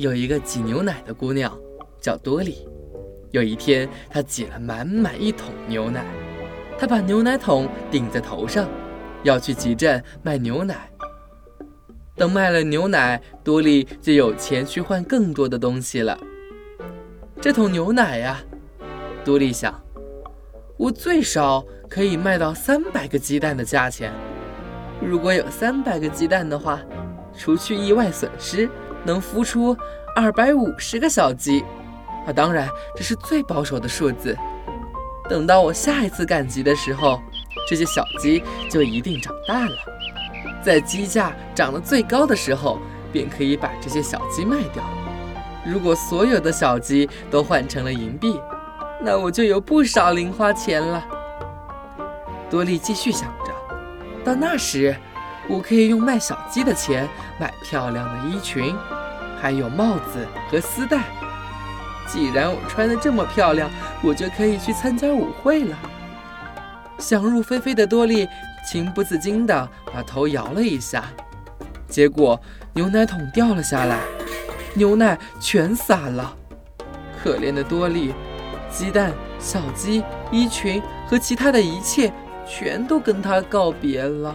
有一个挤牛奶的姑娘，叫多莉。有一天，她挤了满满一桶牛奶，她把牛奶桶顶在头上，要去集镇卖牛奶。等卖了牛奶，多莉就有钱去换更多的东西了。这桶牛奶呀，多莉想，我最少可以卖到三百个鸡蛋的价钱。如果有三百个鸡蛋的话，除去意外损失。能孵出二百五十个小鸡，啊，当然这是最保守的数字。等到我下一次赶集的时候，这些小鸡就一定长大了。在鸡价涨得最高的时候，便可以把这些小鸡卖掉。如果所有的小鸡都换成了银币，那我就有不少零花钱了。多利继续想着，到那时。我可以用卖小鸡的钱买漂亮的衣裙，还有帽子和丝带。既然我穿得这么漂亮，我就可以去参加舞会了。想入非非的多莉情不自禁地把头摇了一下，结果牛奶桶掉了下来，牛奶全洒了。可怜的多莉，鸡蛋、小鸡、衣裙和其他的一切，全都跟她告别了。